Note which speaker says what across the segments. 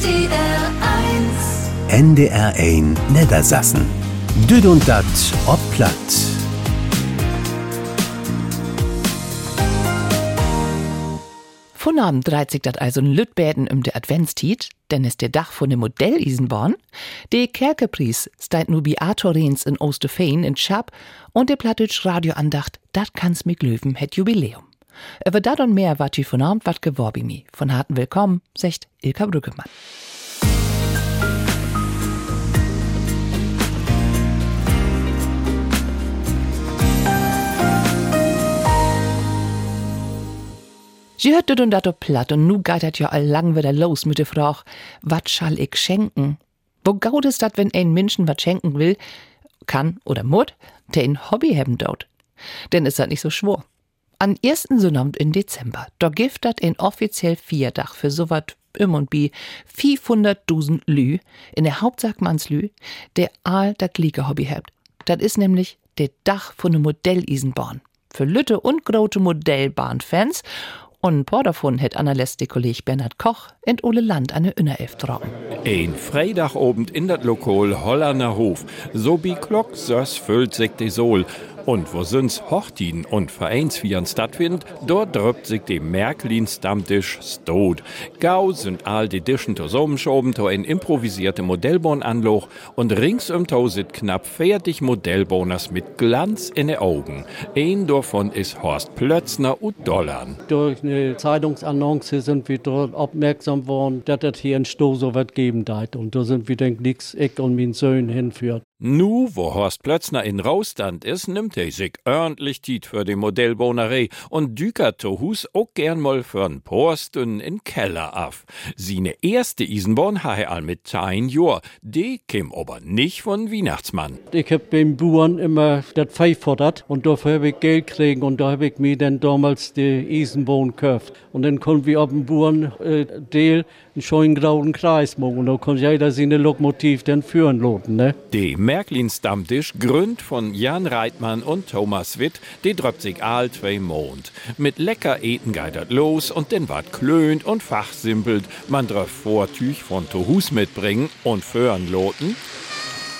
Speaker 1: NDR 1
Speaker 2: NDR 1 Niedersassen. Düd und dat ob platt.
Speaker 3: Von Abend dreht sich dat also Lütbäden um de Adventstiet, denn ist der Dach von dem Modell Isenborn. De Kerkepries steigt nu bi Arthurins in Osterfeen in Schab und de Plattitsch Radioandacht, dat kann's mit Löwen het Jubiläum. Über dat und mehr wat von Abend wat geworbi mi. Von harten Willkommen, secht Ilka Brückemann. Sie hört und dat platt und nu geht dat ja all lang wieder los mit der Frage, wat schall ich schenken? Wo gaut es dat, wenn ein Menschen wat schenken will, kann oder mut, der ein Hobby haben dort? Denn ist dat nicht so schwor. An ersten Sonnabend in Dezember, da gibt dat ein offiziell Vierdach für so wat im und bi 400.000 Lü in der Hauptsache Mannslü, der all dat Glieke Hobby habt. Dat is nämlich der Dach von ne Modellisenbahn. Für Lütte und grote Modellbahnfans und ein paar davon hätt Anna Leste Kolleg Bernhard Koch und Ole Land eine Innerelf tragen.
Speaker 4: Ein Freitagabend in dat Lokal Hollander Hof. So bi Glock sös füllt sich die Sol. Und wo sind's Hochtien und Vereinsvieren stattfind, dort drückt sich die Märklin Stammtisch stot. Gau sind all die Dischen zusammenschoben to ein improvisierte Modellbahnanloch und rings um Tau sind knapp fertig Modellbahners mit Glanz in den Augen. Ein davon ist Horst Plötzner und Dollern.
Speaker 5: Durch eine Zeitungsannonce sind wir dort aufmerksam worden, dass es hier ein Sto so was geben deit. Und da sind wir denk nix, ich und mein Sohn hinführt.
Speaker 4: Nu, wo Horst Plötzner in Raustand ist, nimmt er sich ordentlich Tiet für die Modellbohnerei und dükert Hus auch gern mal für'n Posten in Keller af. Sine erste Isenborn ha er all mit tein Jor, die kim aber nicht von Weihnachtsmann.
Speaker 5: Ich hab beim Bauern immer das Vieh fordert und dafür hab ich Geld kriegen und da hab ich mir dann damals die Isenbohnen gekauft. Und dann konnten wir auf dem Bauern äh, Deal einen schönen grauen Kreis machen und da konnte jeder seine Lokomotiv dann führen loten, ne?
Speaker 4: Die Märklin Stammtisch gründ von Jan Reitmann und Thomas Witt, die dröppt sich all zwei Mond. Mit lecker Eten geidert los und den wart klönt und fachsimpelt. Man dröff Vortüch von Tohus mitbringen und föhren loten.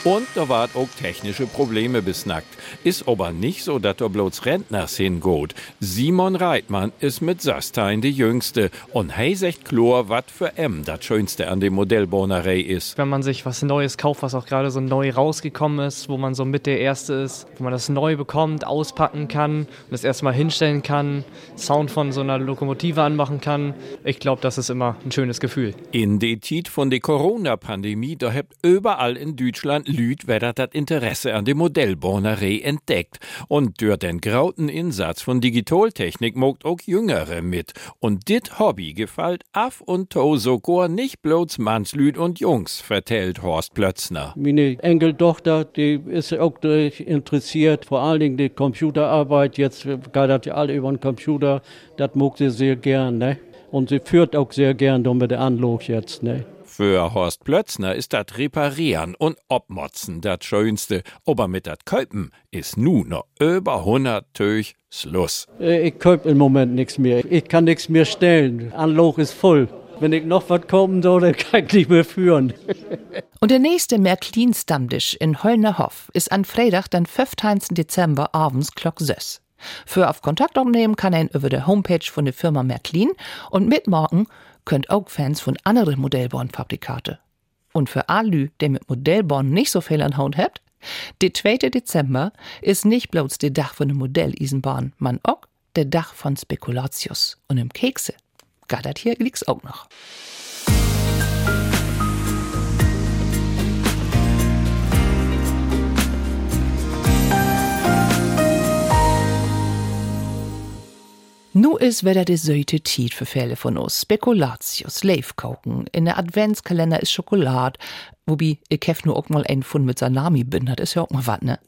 Speaker 4: Und da wart auch technische Probleme besnackt. Ist aber nicht so, dass da bloß Rentners hingeht. Simon Reitmann ist mit Sastein die Jüngste und hey sagt klar, wat für M das Schönste an dem Modellbohnerei ist.
Speaker 6: wenn man sich was Neues kauft, was auch gerade so neu rausgekommen ist, wo man so mit der Erste ist, wo man das neu bekommt, auspacken kann, das erstmal hinstellen kann, Sound von so einer Lokomotive anmachen kann. Ich glaube, das ist immer ein schönes Gefühl.
Speaker 4: In de Tiet von der Corona-Pandemie, da habt überall in Deutschland Lüd wer das Interesse an der Modellbohnerei entdeckt. Und durch den grauten Insatz von Digitaltechnik mogt auch Jüngere mit. Und dit Hobby gefällt af und to sogar nicht bloß Mannslüd und Jungs, vertellt Horst Plötzner.
Speaker 5: Meine Enkeltochter, die ist auch interessiert, vor allen Dingen die Computerarbeit. Jetzt geht ja alle über den Computer. Das mag sie sehr gern, ne? Und sie führt auch sehr gern mit der Anlog jetzt, ne?
Speaker 4: Für Horst Plötzner ist das Reparieren und Obmotzen das Schönste. Aber mit dat Köpen ist nu noch über 100 Töch Schluss.
Speaker 5: Äh, Ich kaufe im Moment nichts mehr. Ich kann nichts mehr stellen. Anlog ist voll. Wenn ich noch was kommen soll, dann kann ich nicht mehr führen.
Speaker 3: Und der nächste Märklin Stammtisch in Höllner Hof ist an Freitag, den 15. Dezember abends Glock 6. Für auf Kontakt aufnehmen kann er über der Homepage von der Firma Märklin und mitmachen könnt auch Fans von anderen Modellborn-Fabrikate. Und für Alü, der mit Modellborn nicht so viel an Haut hat, der 2. Dezember ist nicht bloß der Dach von der Modellisenbahn, man auch der Dach von Spekulatius. Und im Kekse, gar dat hier liegt's auch noch. Nu is wieder de söte Tiet für Fälle von uns. Spekulatius, Leifkauken, in der Adventskalender ist Schokolade, wobei ich hef nur auch mal einen Fund mit Salami bin, das ist ja auch mal wat, ne?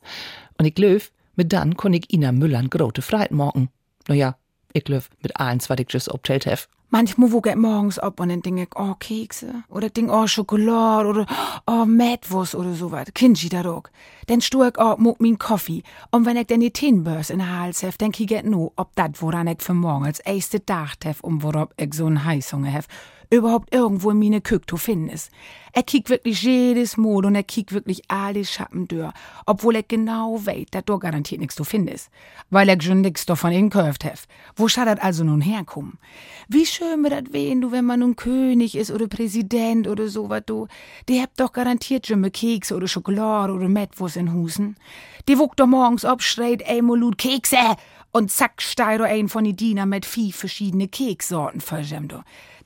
Speaker 3: Und ich löf, mit dann kon ich Ina Müllern grote Freit morgen. Naja, ich löf mit eins, was ich just obtelt hef.
Speaker 7: Manchmal woge ich morgens ab und dann denke ich, oh, Kekse. Oder denk, oh, Schokolade. Oder, oh, Mettwurst oder so was. Kinji da doch. Dann stuhr ich auch mit min Kaffee. Und wenn ich dann die Tinbörs in den Hals hef, denk ich get no, ob dat, woran ich für morgen als erste Tag hef und worauf ich so einen Heißhunger hef, überhaupt irgendwo in meine Küche zu finden ist. Er kiekt wirklich jedes Mal und er kiekt wirklich alle Schappen durch, obwohl er genau weiß, dass da garantiert nichts zu finden ist, weil er schon nix davon inkauft hat. Wo schaut das also nun herkommen? Wie schön wird das wehen, du, wenn man nun König ist oder Präsident oder so was, du. Die habt doch garantiert schon Kekse oder Schokolade oder Mettwurst in Husen. Die wuckt doch morgens ob, schreit einmal Kekse und zack steigt ein von die Diener mit vier verschiedene Keksorten verschämt.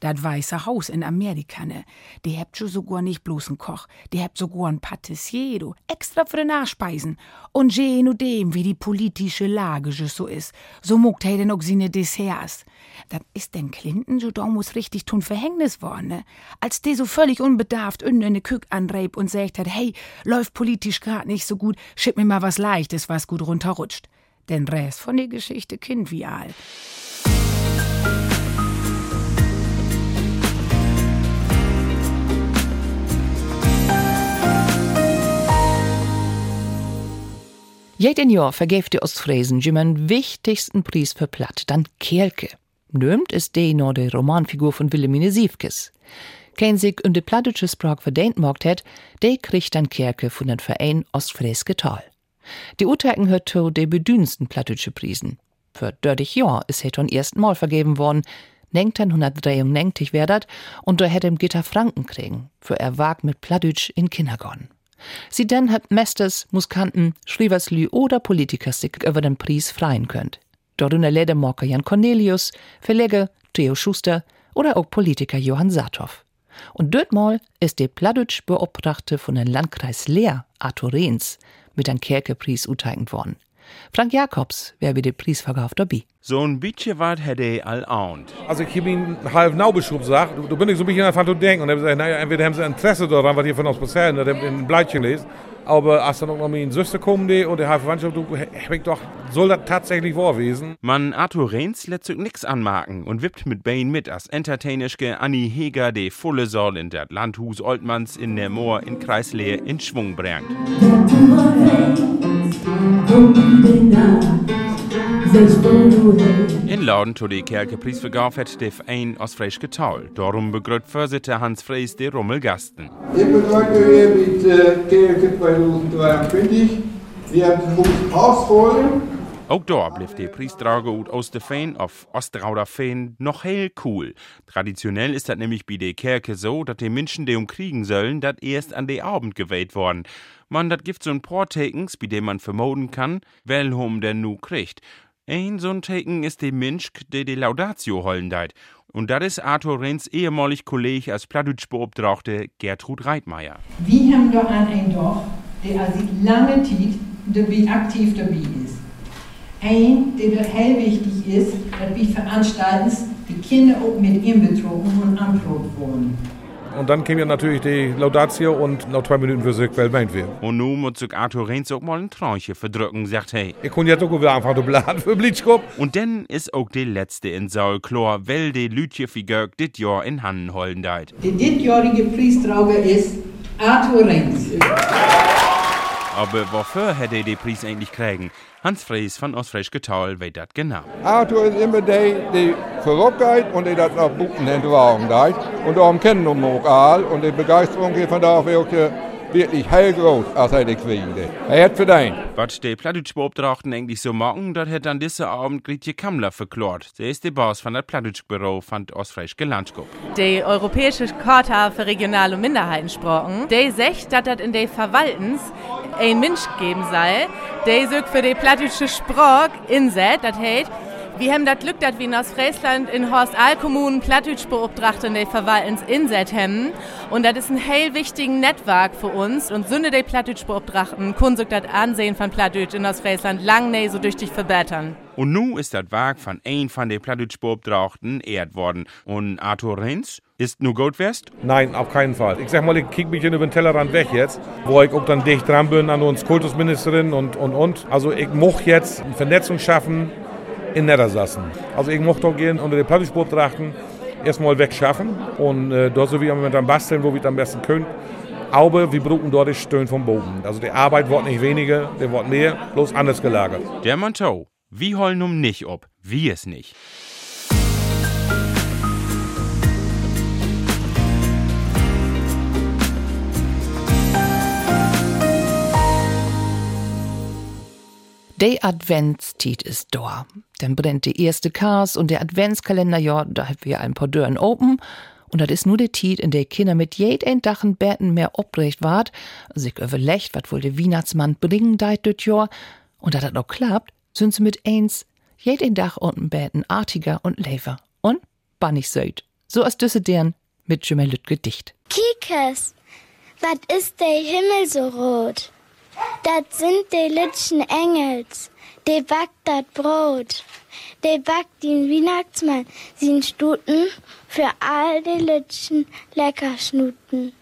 Speaker 7: Das Weiße Haus in Amerika, ne? Die habt schon sogar nicht bloß einen Koch, die habt sogar einen Patissier, du, extra für die Nachspeisen. Und je dem, wie die politische Lage so ist, so mogt er denn auch seine Desserts. Das ist denn Clinton so damals richtig tun Verhängnis worden, ne? Als der so völlig unbedarft in eine Kück anreib und sagt hat, hey, läuft politisch grad nicht so gut, schick mir mal was Leichtes, was gut runterrutscht. Den Rest von der Geschichte kind wie all.
Speaker 3: Jeden Jahr vergeeft die Ostfriesen jemand wichtigsten Preis für Platt, dann Kerke. Nömt ist die noch die Romanfigur von Wilhelmine Siefkes. Kein sich in de plattdeutsche Sprach verdient mogt hat, der kriegt dann Kerke von den Verein Ostfrieske Tal. Die Urteigen hört zu de bedünsten plattdeutsche Prisen. Für 30 Jahr ist er zum ersten Mal vergeben worden, 1993 wär dat, und da hätte ihm Gitter Franken kriegen, für er wag mit Plattdeutsch in Kindergarten. Sie denn hat Mesters, Muskanten, Schrieverslü oder Politiker sich über den Preis freien könnt. Darunter Ledermarker Jan Cornelius, Verleger Theo Schuster oder auch Politiker Johann Saathoff. Und dort mal ist der Plattdeutsch Beobtrachte von den Landkreis Leer, Arthur Rehns, mit einem Kerkepreis uteignet worden. Frank Jakobs wär wie den Preis verkauft dabei.
Speaker 8: So ein bisschen was hätte er all ahnt.
Speaker 9: Also ich habe ihn halb naubeschub gesagt, du, du bin ich so ein bisschen davon zu denken. Und er hat gesagt, naja, entweder haben sie Interesse daran, was ihr von uns erzählen, oder in ein Blattchen lest. Aber als dann auch noch meine Schwester kommen, die und der Verwandtschaft, ich doch, soll das tatsächlich wahr gewesen?
Speaker 8: Man Arthur Rehns lässt sich nix anmarken und wippt mit Bain mit als entertainischke Annie Heger de volle Soll in der Landhus Oldmanns in der Moor in Kreislehe in Schwung bringt. In Lauden to die Kerke Priesvergauf hat der Verein aus Freisch Getaul. Darum begrüßt Vorsitter Hans Freys die Rummelgasten.
Speaker 10: Ich begrüße hier mit äh, Kerke 2023. Wir haben Haus ausholen.
Speaker 8: Auch da blieb der Priestdrage ut aus der Fein auf Ostrauder Fein noch hell cool. Traditionell ist das nämlich bei der Kerke so, dass die Menschen, die umkriegen sollen, dat erst an der Abend gewählt worden. Man, dat gibt so ein paar Takens, bei dem man vermoden kann, welhum denn nu kriegt. Ein so ein Taken ist der Mensch, der die Laudatio hollen deit. Und das ist Arthur Renz ehemalig Kollege als Plattdeutsch Beobtrachte Gertrud Reitmeier.
Speaker 11: Wir haben da einen Dorf, der also lange Zeit dabei aktiv dabei ist. Ein, der hell wichtig ist, dass wir veranstalten, die Kinder auch mit ihm betrogen und anprobt wurden.
Speaker 9: Und dann käme ja natürlich die Laudatio und noch zwei Minuten für sich, weil meint wir.
Speaker 8: Und nun muss sich Arthur Renz auch mal ein Traunchen verdrücken, sagt er.
Speaker 9: Ich kann jetzt auch wieder einfach den Blatt für Blitzkopf.
Speaker 8: Und dann ist auch die letzte in Saul klar, weil die Lütje Figur dit Jahr in Hannen holden deit.
Speaker 11: Der diesjährige Priestrauger ist Arthur Renz.
Speaker 8: Aber wofür hätte er die Preis eigentlich kriegen? Hans Fries von Ostfrisch Getaul weiß das genau.
Speaker 10: Arthur ist immer der, der Verrücktheit und der das nach Buchen deit. Und darum kennen wir ihn auch all. Und die Begeisterung hier von da wirklich wirklich hellgroß, als er die. Er hat verdient.
Speaker 8: Was die Plattdeutsch-Beobtrachten eigentlich so machen, das hat dann diesen Abend Gritje Kammler verklort. Sie ist die Boss von der Plattdeutsch-Büro von Ostfrisch Gelandschkup.
Speaker 12: Die Europäische Charta für regionale Minderheitensprachen, die sagt, dass das in den Verwaltens ein Mensch geben soll, der sich für die plattdeutsche Sprache insetzt, das heißt, wir haben das Glück, dass wir in Ostfriesland in Horst Aal-Kommunen Plattdeutsch beobtrachten, die Verwaltens inset haben. Und das ist ein hell wichtigen Netzwerk für uns. Und Sünde die Plattdeutsch beobtrachten, sich das Ansehen von Plattdeutsch in Ostfriesland lang nicht so durch dich verbessern.
Speaker 8: Und nun ist das Werk von ein von den Plattdeutsch beobtrachten ehrt worden. Und Arthur Renz ist nu gut wärst?
Speaker 9: Nein, auf keinen Fall. Ich sag mal, ich kick mich über den Tellerrand weg jetzt, wo ich auch dann dicht dran bin an uns Kultusministerin und, und, und. Also ich muss jetzt eine Vernetzung schaffen in Niedersassen. Also ich möchte auch gehen unter den Plattdeutsch-Beobtrachten erstmal wegschaffen und äh, dort so wie wir mit am Basteln, wo wir am besten können. Aber wir brauchen dort das Stöhn vom Boden. Also die Arbeit wird nicht weniger, der wird mehr, bloß anders gelagert.
Speaker 8: Der Monteau, wie holen um nicht ob, wie es nicht.
Speaker 3: Der Adventstiet ist da. Dann brennt die erste Kars und der Adventskalender, ja, da haben wir ein paar Dörren open. Und das ist nur der Tiet, in der Kinder mit jeden Dachen Betten mehr obrecht wart, sich überlegt, wat wohl der Weihnachtsmann bringen deit düt Jahr. Und da das noch klappt, sind sie mit eins jeden Dach unten Betten artiger und lever. Und bannig söd. So als düsse deren mit Jümelüt Gedicht.
Speaker 13: Kikes, wat ist der Himmel so rot? Dat sind de lütschen Engels, de backt dat Brot. De backt den Weihnachtsmann, sin Stuten für all de lütschen Leckerschnuten.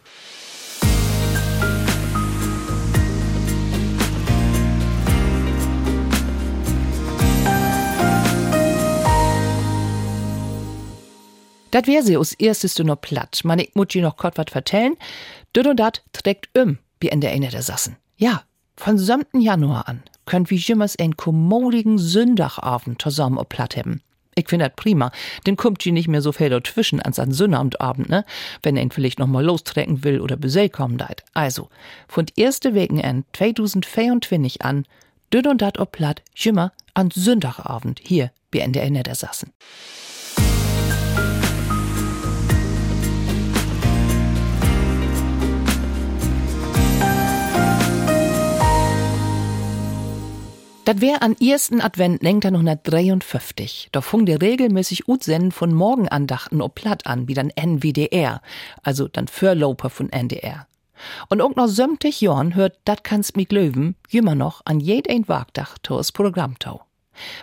Speaker 3: Dat wär sie aus ersteste noch platt. Man, ich muss noch kurz wat vertellen. Düt und dat trägt um, wie in der eine der Sassen. Ja, von 7. Januar an könnt wie jimmers ein kommodigen Sündagabend zusammen op platt haben. Ich find dat prima, denn kommt die nicht mehr so viel dazwischen ans an Sonnabendabend, ne? Wenn ein vielleicht noch mal lostrecken will oder besell kommen deit. Also, von erste Weekend 2024 an, dünn und dat op platt, jimmer an Sündagabend hier, wie in der Dat wär an ersten Advent 1953. Da fung der regelmäßig Utsenden von Morgenandachten ob Platt an, wie dann NWDR, also dann Förloper von NDR. Und auch noch sömtig Jorn hört Dat kannst mi glöwen, jümmer noch an jeden Wagdach tos Programmtau.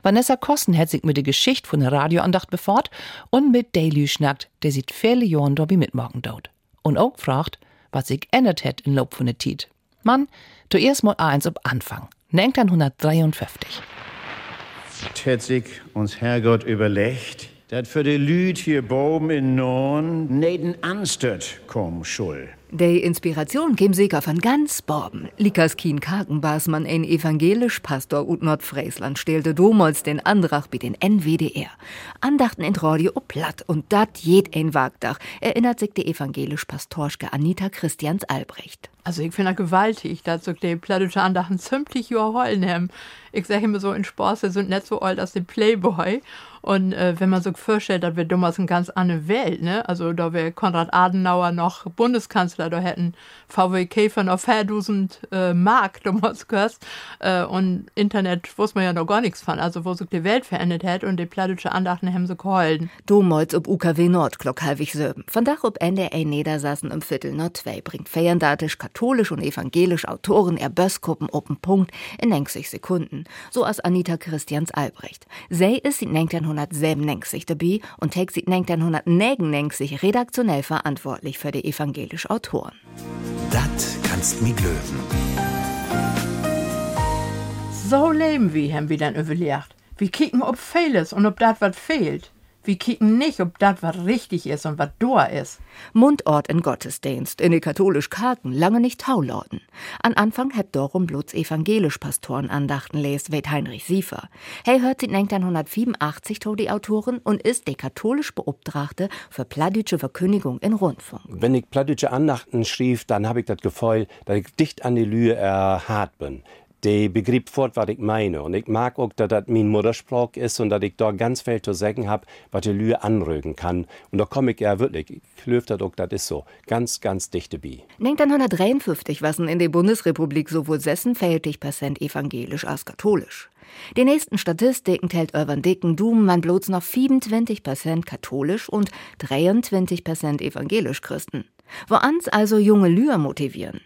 Speaker 3: Vanessa Kossen hat sich mit der Geschichte von der Radioandacht befort und mit Daily schnackt, der sieht viele Jorn dobi mitmorgen dort. Und auch fragt, was sich ändert hat in Lob von der Tiet. Mann, zuerst mal eins ob Anfang. 1953.
Speaker 14: Tät sich uns Herrgott überlegt, dat für die Lüd hier oben in Norden neden anstört kommen schul.
Speaker 15: Die Inspiration käm sicher von ganz Borben. Likas Kien Kakenbasmann, ein evangelisch Pastor ut Nordfriesland, stellte damals den Andrach bei den NWDR. Andachten in Radio ob platt und dat jed ein Wagdach, erinnert sich die evangelisch Pastorschke Anita Christians Albrecht.
Speaker 16: Also ich finde gewaltig, dass so die plattische Andachten ziemlich heulen haben. Ich sage immer so, in wir sind nicht so alt als die Playboy. Und äh, wenn man so vorstellt, dass wir damals eine ganz andere Welt, ne? Also da wäre Konrad Adenauer noch Bundeskanzler, da hätten VW Käfer noch 4000 äh, Mark damals gehört. Äh, und Internet wusste man ja noch gar nichts von, also wo sich die Welt verändert hat und die plattische Andachten haben so geholfen.
Speaker 15: Damals ob UKW Nordglock halbig söben. Von Dach ob NDR Niedersassen im Viertel Nord 2 bringt feierdatisch katholisch und evangelisch Autoren er Bössgruppen open Punkt in 90 Sekunden. So als Anita Christians Albrecht. Sie ist in 1997 dabei und trägt sie 1999 redaktionell verantwortlich für die evangelische Autoren.
Speaker 2: Dat kannst mi glöwen.
Speaker 16: So leben wir, haben wir dann überlegt. Wir kicken, ob fehlt und ob das was fehlt. Wir kicken nicht, ob das was richtig ist und was da ist.
Speaker 15: Mundort in Gottesdienst, in die katholisch Karten, lange nicht Taulauten. An Anfang hebt darum bloß evangelisch Pastoren Andachten lest, weht Heinrich Siefer. Hey hört sie 1987 to die Autorin und ist die katholisch Beobtrachte für plattdeutsche Verkündigung in Rundfunk.
Speaker 17: Wenn ich plattdeutsche Andachten schrieb, dann habe ich das Gefühl, dass ich dicht an die Lühe erhart bin. Die begrieb fort, was ich meine. Und ich mag auch, dass das mein Muttersprach ist und dass ich da ganz viel zu sagen habe, was die Lühe anrügen kann. Und da komme ich ja wirklich, ich löf das auch, das ist so, ganz, ganz dichte bei.
Speaker 15: 1953 waren in der Bundesrepublik sowohl 56% evangelisch als katholisch. Die nächsten Statistiken tellt Urban Dicken Doom man bloß noch 27% katholisch und 23% evangelisch Christen. Wo ans also junge Lüher motivieren.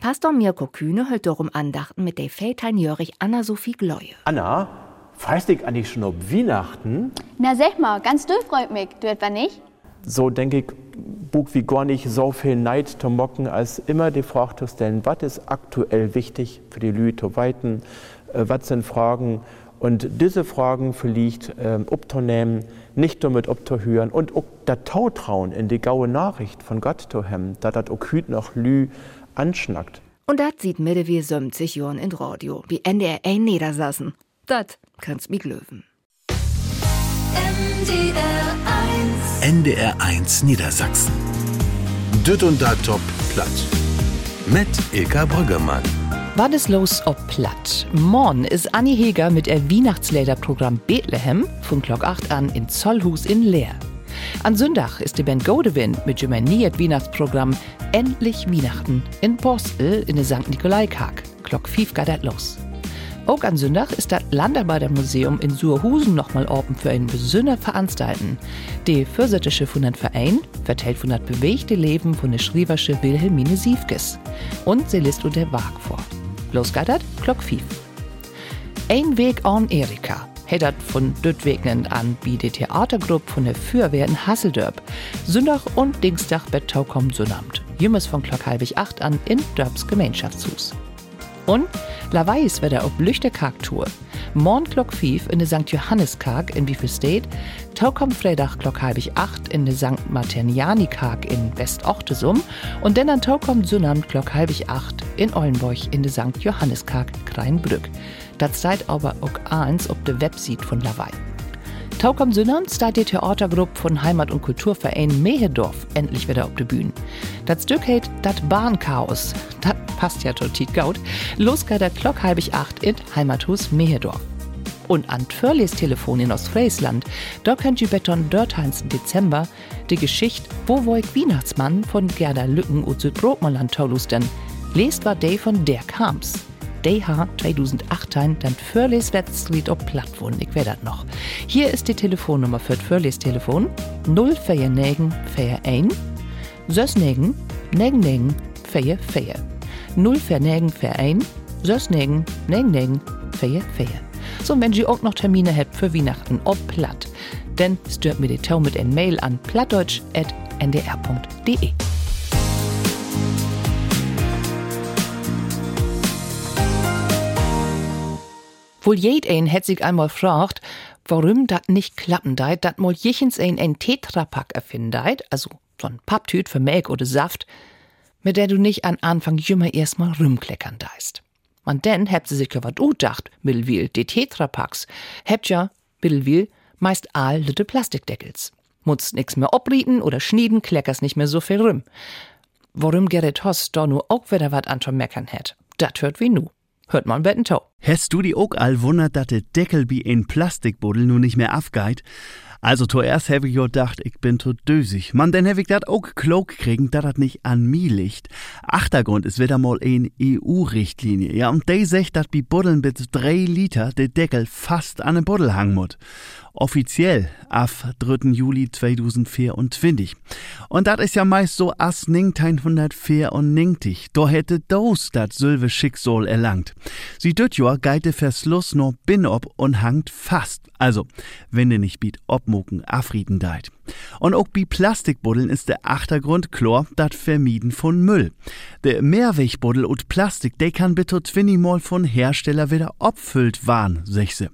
Speaker 15: Pastor Mirko Kühne hält darum Andachten mit der Väternjährig Anna-Sophie Gleue.
Speaker 18: Anna, freust dich eigentlich schon auf Weihnachten?
Speaker 19: Na sag mal, ganz du freut mich, du etwa nicht?
Speaker 18: So denke ich, Bug wie gar nicht so viel Neid zu mocken, als immer die Frage zu stellen, was ist aktuell wichtig für die Leute zu weiten, äh, was sind Fragen und diese Fragen vielleicht ähm, abzunehmen, nicht damit abzuhören und auch das Tautrauen in die gaue Nachricht von Gott zu haben, da das auch hüt noch Lü anschnackt.
Speaker 15: Und dat sieht Mitte wie 70 Jahren in Radio, wie NDR Niedersassen. Dat kannst mi glöwen.
Speaker 2: NDR 1 Niedersachsen. Düt und da top platt. Mit Ilka Brüggemann.
Speaker 3: Was ist los ob platt? Morgen ist Annie Heger mit ihr Weihnachtsliederprogramm Bethlehem von Glock 8 an in Zollhus in Leer. An Sonntag ist die Band Godewind mit dem erniert Weihnachtsprogramm Endlich Weihnachten in Borstel in der St. Nikolai-Karg. Glock 5 geht das los. Auch an Sonntag ist das Landarbeitermuseum in Surhusen nochmal offen für ein besonderes Veranstalten. Die Fürsätische von dem Verein vertellt von das bewegte Leben von der Schrieversche Wilhelmine Siefkes. Und sie liest der Wag vor. Los geht das, Glock 5. Ein Weg an Erika. Hedert von Döttwegnen an wie die Theatergruppe von der Feuerwehr in Hasseldörp. Sonntag und Dienstag bei Taukom Sunnamt. Jümmers von Glock halbig acht an in Dörbs Gemeinschaftshus. Und Laweiß wird er auf Lüchterkarg-Tour. Morgen Glock 5 in der St. Johannes-Karg in Wiefel State, Taukom Freitag Glock halbig acht in der St. Martiniani-Karg in West-Ochtesum und dann an Taukom Sunnamt Glock halbig acht in Ollenburg in der St. Johannes-Karg Kreinbrück. Das seid aber auch eins auf der Website von Lawei. Taukom Sünnern steht die Theatergruppe von Heimat- und Kulturverein Mehedorf endlich wieder auf der Bühne. Das Stück heißt Das Bahnchaos. Das passt ja total gaut. Los geht der Glock halbig acht in Heimathus Mehedorf. Und an Törles Telefon in Ostfriesland, da könnt ihr beton im Dezember die Geschichte Wo wo ich Weihnachtsmann von Gerda Lücken und Südbrotmanland Taulusten. Lest war day von der Kams. DH 2018 dann Förles Street op Plattwohn. Ich wär dat noch. Hier ist die Telefonnummer für Förles Telefon 049 41 Sösnegen Negen Negen Feier Feier 049 41 Sösnegen Negen Negen Feier Feier. So wenn Sie auch noch Termine habt für Weihnachten ob platt, dann stört mir die Tau mit ein Mail an plattdeutsch.ndr.de. Wohl jed ein hätt sich einmal fragt, warum dat nicht klappen deit, dat mal jichens ein ein Tetrapack erfinden deit, also so ein Papptüt für Melk oder Saft, mit der du nicht an Anfang jümmer erstmal rumkleckern deist. Man denn hebt sie sich ja wat dacht, Mittelwil, die Tetrapacks, hebt ja, Mittelwil, meist all litte Plastikdeckels. Muss nix mehr obrieten oder schnieden, kleckers nicht mehr so viel rum. Warum Gerrit Hoss da nu auch wieder wat an meckern hätt, dat hört wie nu. Hört man betten Tau.
Speaker 20: Hast du die auch all wundert, dass der Deckel wie ein Plastikbuddel nun nicht mehr aufgeht? Also zuerst habe ich gedacht, ich bin to dösig. Man, dann habe ich dat auch klug kriegen, dass das nicht an mir liegt. Achtergrund ist wieder mal ein EU-Richtlinie. Ja, und die sagt, dass bi Buddeln bis drei Liter der Deckel fast an den Buddel hangen muss offiziell af 3. Juli 2024. Und dat is ja meist so as 1994. Da hätte dos dat sylve Schicksal erlangt. Sie düt Jahr geite Verschluss no bin ob und hangt fast. Also, wenn de nicht biet obmucken afrieden deit. Und auch bei Plastikbuddeln ist der Achtergrund Chlor, dat Vermieden von Müll. Der Mehrwegbuddel und Plastik, der kann bitte twinnimal von Hersteller wieder opfüllt waren, sech se.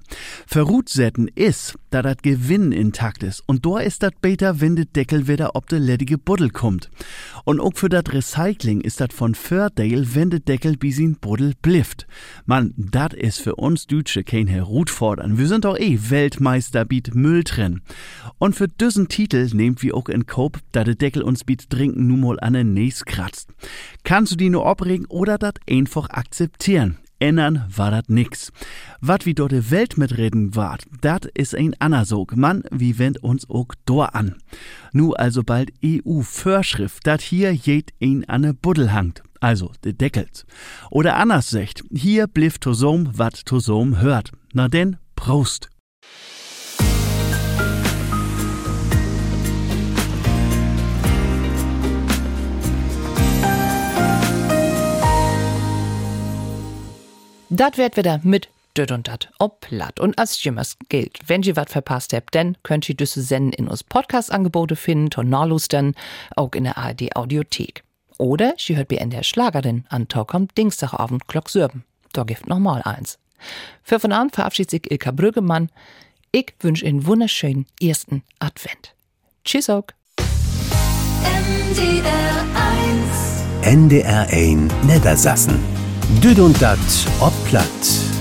Speaker 20: Verrutsetten ist, da dat Gewinn intakt ist. Und da ist dat beter, wenn de Deckel wieder ob de ledige Buddel kommt. Und auch für dat Recycling ist dat von Fördale, wenn de Deckel bis in Buddel blifft. Man, dat ist für uns Deutsche kein Herutfordern. Wir sind doch eh Weltmeister biet Müll trennen. Und für diesen Titel nehmt wir auch in Cope, da der Deckel uns biet trinken nun mal an den Näs kratzt. Kannst du die nur abregen oder dat einfach akzeptieren? Ändern war dat nix. Wat wie dort de Welt mitreden wart, dat is ein Anasog. Mann, wie wendt uns auch dor an. Nu also bald EU-Vorschrift, dat hier jed ein an ne Buddel hangt. Also de Deckels. Oder anders secht, hier bliff Tosom, wat Tosom hört. Na denn, Prost!
Speaker 3: Dat wird wieder mit död und dat ob platt. Und als jimmers gilt, wenn ihr wat verpasst habt, dann könnt ihr diese Senden in uns Podcast-Angebote finden, Tornalos dann auch in der ARD Audiothek. Oder sie hört in der Schlagerin an Talkom Dienstagabend Glock Sürben. Da gibt noch mal eins. Für von an verabschiedet sich Ilka Brüggemann. Ich wünsche Ihnen wunderschönen ersten Advent. Tschüss auch.
Speaker 1: NDR 1
Speaker 2: NDR 1 Niedersassen. Düd und dat ob platt.